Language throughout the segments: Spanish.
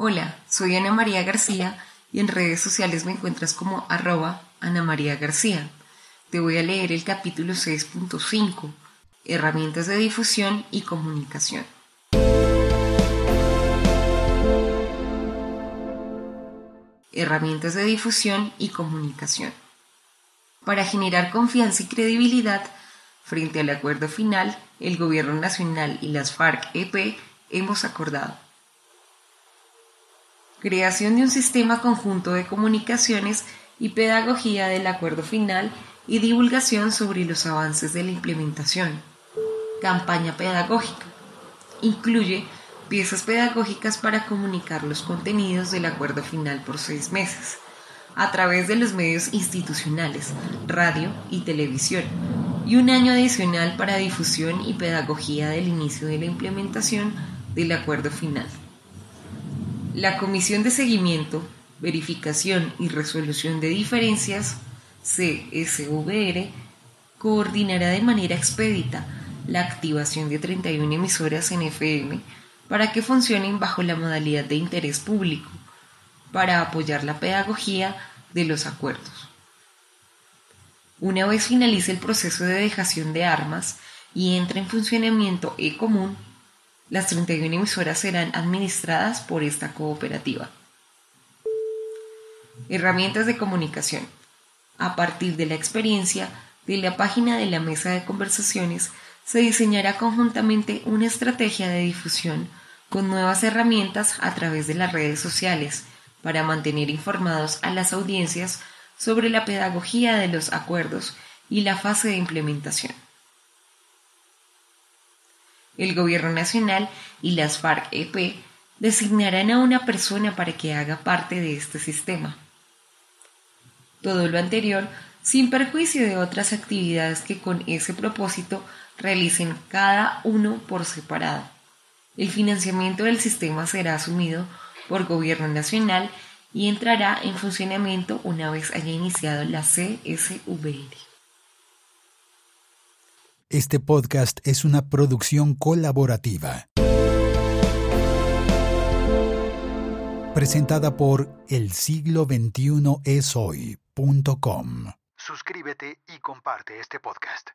Hola, soy Ana María García y en redes sociales me encuentras como arroba Ana María García. Te voy a leer el capítulo 6.5, Herramientas de difusión y comunicación. Herramientas de difusión y comunicación. Para generar confianza y credibilidad, frente al acuerdo final, el Gobierno Nacional y las FARC-EP hemos acordado creación de un sistema conjunto de comunicaciones y pedagogía del acuerdo final y divulgación sobre los avances de la implementación. Campaña pedagógica. Incluye piezas pedagógicas para comunicar los contenidos del acuerdo final por seis meses, a través de los medios institucionales, radio y televisión, y un año adicional para difusión y pedagogía del inicio de la implementación del acuerdo final. La Comisión de Seguimiento, Verificación y Resolución de Diferencias, CSVR, coordinará de manera expedita la activación de 31 emisoras en FM para que funcionen bajo la modalidad de interés público, para apoyar la pedagogía de los acuerdos. Una vez finalice el proceso de dejación de armas y entre en funcionamiento e-común, las 31 emisoras serán administradas por esta cooperativa. Herramientas de comunicación. A partir de la experiencia de la página de la mesa de conversaciones, se diseñará conjuntamente una estrategia de difusión con nuevas herramientas a través de las redes sociales para mantener informados a las audiencias sobre la pedagogía de los acuerdos y la fase de implementación el Gobierno Nacional y las FARC-EP designarán a una persona para que haga parte de este sistema. Todo lo anterior sin perjuicio de otras actividades que con ese propósito realicen cada uno por separado. El financiamiento del sistema será asumido por Gobierno Nacional y entrará en funcionamiento una vez haya iniciado la CSVR. Este podcast es una producción colaborativa. Presentada por el siglo 21 es hoy.com. Suscríbete y comparte este podcast.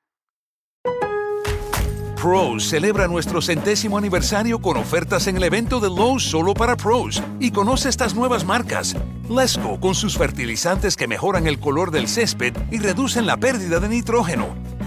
Pros celebra nuestro centésimo aniversario con ofertas en el evento de Lowe's solo para pros y conoce estas nuevas marcas. Lesco con sus fertilizantes que mejoran el color del césped y reducen la pérdida de nitrógeno.